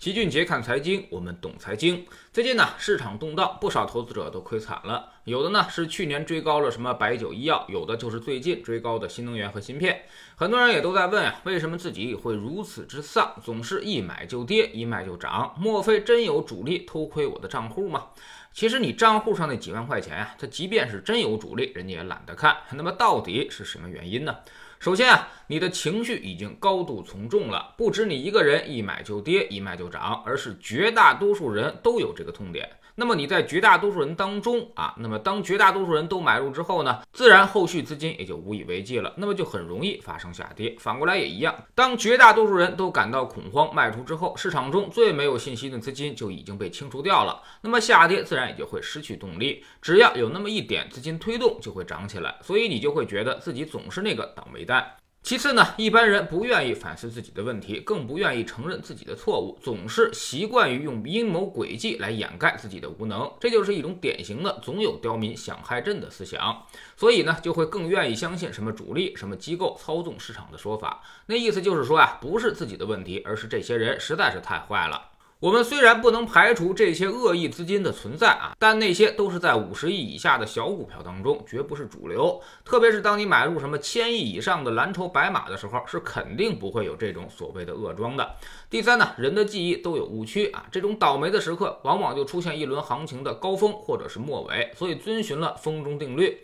齐俊杰看财经，我们懂财经。最近呢，市场动荡，不少投资者都亏惨了。有的呢是去年追高了什么白酒、医药，有的就是最近追高的新能源和芯片。很多人也都在问啊，为什么自己会如此之丧，总是一买就跌，一卖就涨？莫非真有主力偷窥我的账户吗？其实你账户上那几万块钱啊，它即便是真有主力，人家也懒得看。那么到底是什么原因呢？首先啊，你的情绪已经高度从众了，不止你一个人一买就跌，一卖就涨，而是绝大多数人都有这个痛点。那么你在绝大多数人当中啊，那么当绝大多数人都买入之后呢，自然后续资金也就无以为继了，那么就很容易发生下跌。反过来也一样，当绝大多数人都感到恐慌卖出之后，市场中最没有信心的资金就已经被清除掉了，那么下跌自然也就会失去动力。只要有那么一点资金推动，就会涨起来，所以你就会觉得自己总是那个倒霉蛋。其次呢，一般人不愿意反思自己的问题，更不愿意承认自己的错误，总是习惯于用阴谋诡计来掩盖自己的无能，这就是一种典型的“总有刁民想害朕”的思想。所以呢，就会更愿意相信什么主力、什么机构操纵市场的说法。那意思就是说啊，不是自己的问题，而是这些人实在是太坏了。我们虽然不能排除这些恶意资金的存在啊，但那些都是在五十亿以下的小股票当中，绝不是主流。特别是当你买入什么千亿以上的蓝筹白马的时候，是肯定不会有这种所谓的恶庄的。第三呢，人的记忆都有误区啊，这种倒霉的时刻，往往就出现一轮行情的高峰或者是末尾，所以遵循了风中定律。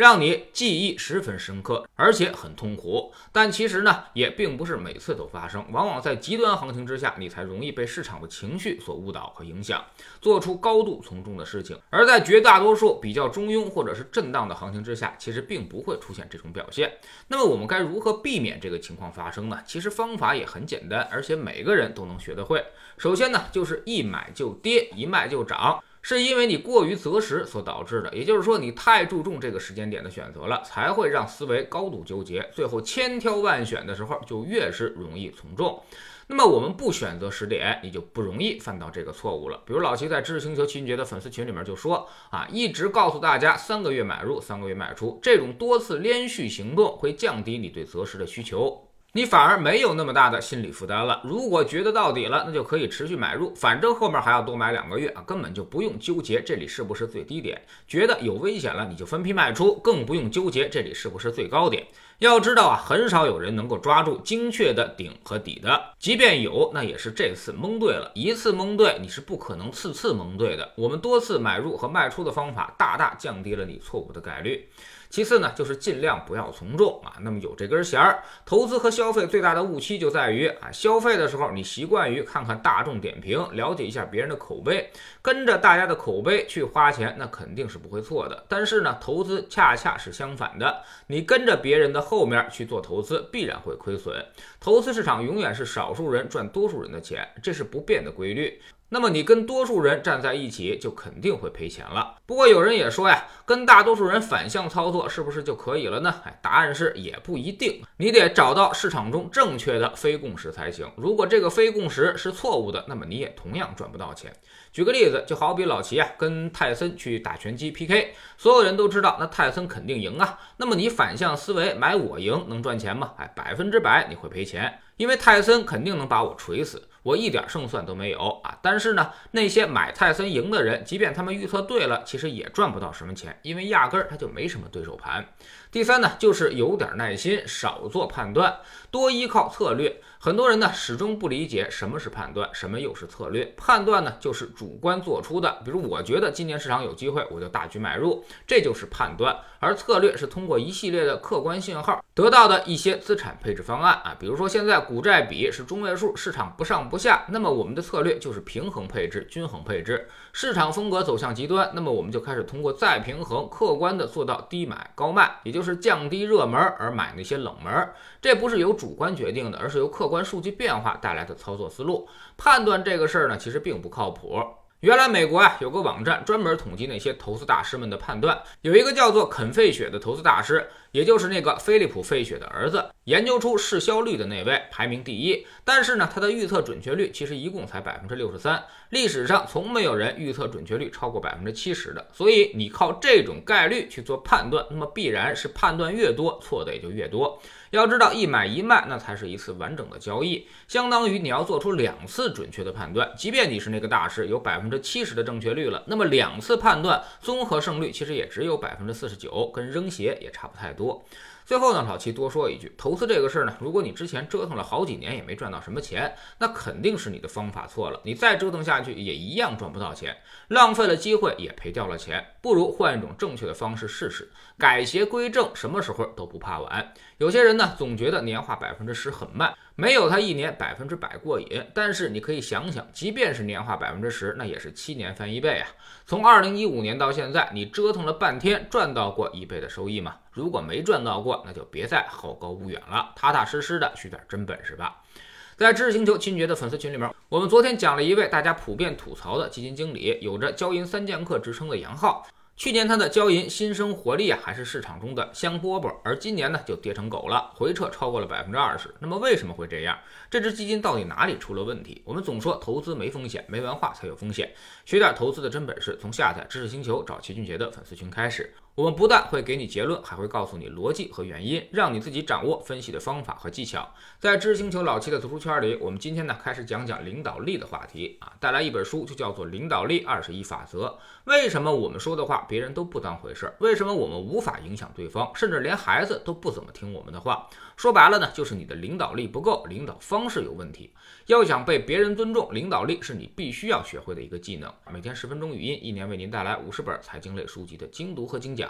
让你记忆十分深刻，而且很痛苦。但其实呢，也并不是每次都发生。往往在极端行情之下，你才容易被市场的情绪所误导和影响，做出高度从众的事情。而在绝大多数比较中庸或者是震荡的行情之下，其实并不会出现这种表现。那么我们该如何避免这个情况发生呢？其实方法也很简单，而且每个人都能学得会。首先呢，就是一买就跌，一卖就涨。是因为你过于择时所导致的，也就是说你太注重这个时间点的选择了，才会让思维高度纠结，最后千挑万选的时候就越是容易从众。那么我们不选择时点，你就不容易犯到这个错误了。比如老齐在知识星球秦杰的粉丝群里面就说啊，一直告诉大家三个月买入，三个月卖出，这种多次连续行动会降低你对择时的需求。你反而没有那么大的心理负担了。如果觉得到底了，那就可以持续买入，反正后面还要多买两个月啊，根本就不用纠结这里是不是最低点。觉得有危险了，你就分批卖出，更不用纠结这里是不是最高点。要知道啊，很少有人能够抓住精确的顶和底的，即便有，那也是这次蒙对了一次蒙对，你是不可能次次蒙对的。我们多次买入和卖出的方法，大大降低了你错误的概率。其次呢，就是尽量不要从众啊。那么有这根弦儿，投资和消费最大的误区就在于啊，消费的时候你习惯于看看大众点评，了解一下别人的口碑，跟着大家的口碑去花钱，那肯定是不会错的。但是呢，投资恰恰是相反的，你跟着别人的后面去做投资，必然会亏损。投资市场永远是少数人赚多数人的钱，这是不变的规律。那么你跟多数人站在一起，就肯定会赔钱了。不过有人也说呀，跟大多数人反向操作是不是就可以了呢？哎，答案是也不一定，你得找到市场中正确的非共识才行。如果这个非共识是错误的，那么你也同样赚不到钱。举个例子，就好比老齐啊跟泰森去打拳击 PK，所有人都知道那泰森肯定赢啊。那么你反向思维买我赢能赚钱吗？哎，百分之百你会赔钱，因为泰森肯定能把我锤死。我一点胜算都没有啊！但是呢，那些买泰森赢的人，即便他们预测对了，其实也赚不到什么钱，因为压根儿他就没什么对手盘。第三呢，就是有点耐心，少做判断，多依靠策略。很多人呢始终不理解什么是判断，什么又是策略。判断呢就是主观做出的，比如我觉得今年市场有机会，我就大举买入，这就是判断。而策略是通过一系列的客观信号得到的一些资产配置方案啊，比如说现在股债比是中位数，市场不上不下，那么我们的策略就是平衡配置、均衡配置。市场风格走向极端，那么我们就开始通过再平衡，客观的做到低买高卖，也就就是降低热门而买那些冷门。这不是由主观决定的，而是由客观数据变化带来的操作思路。判断这个事儿呢，其实并不靠谱。原来美国啊有个网站专门统计那些投资大师们的判断，有一个叫做肯费雪的投资大师，也就是那个菲利普·费雪的儿子，研究出市销率的那位，排名第一。但是呢，他的预测准确率其实一共才百分之六十三，历史上从没有人预测准确率超过百分之七十的。所以你靠这种概率去做判断，那么必然是判断越多，错的也就越多。要知道，一买一卖那才是一次完整的交易，相当于你要做出两次准确的判断。即便你是那个大师，有百分之七十的正确率了，那么两次判断综合胜率其实也只有百分之四十九，跟扔鞋也差不太多。最后呢，老七多说一句，投资这个事儿呢，如果你之前折腾了好几年也没赚到什么钱，那肯定是你的方法错了。你再折腾下去也一样赚不到钱，浪费了机会也赔掉了钱，不如换一种正确的方式试试，改邪归正，什么时候都不怕晚。有些人呢，总觉得年化百分之十很慢。没有他一年百分之百过瘾，但是你可以想想，即便是年化百分之十，那也是七年翻一倍啊！从二零一五年到现在，你折腾了半天，赚到过一倍的收益吗？如果没赚到过，那就别再好高骛远了，踏踏实实的学点真本事吧。在知识星球秦爵的粉丝群里面，我们昨天讲了一位大家普遍吐槽的基金经理，有着“交银三剑客”之称的杨浩。去年他的交银新生活力啊，还是市场中的香饽饽，而今年呢就跌成狗了，回撤超过了百分之二十。那么为什么会这样？这只基金到底哪里出了问题？我们总说投资没风险，没文化才有风险。学点投资的真本事，从下载知识星球找齐俊杰的粉丝群开始。我们不但会给你结论，还会告诉你逻辑和原因，让你自己掌握分析的方法和技巧。在知星球老七的读书圈里，我们今天呢开始讲讲领导力的话题啊，带来一本书就叫做《领导力二十一法则》。为什么我们说的话别人都不当回事？为什么我们无法影响对方，甚至连孩子都不怎么听我们的话？说白了呢，就是你的领导力不够，领导方式有问题。要想被别人尊重，领导力是你必须要学会的一个技能。每天十分钟语音，一年为您带来五十本财经类书籍的精读和精讲。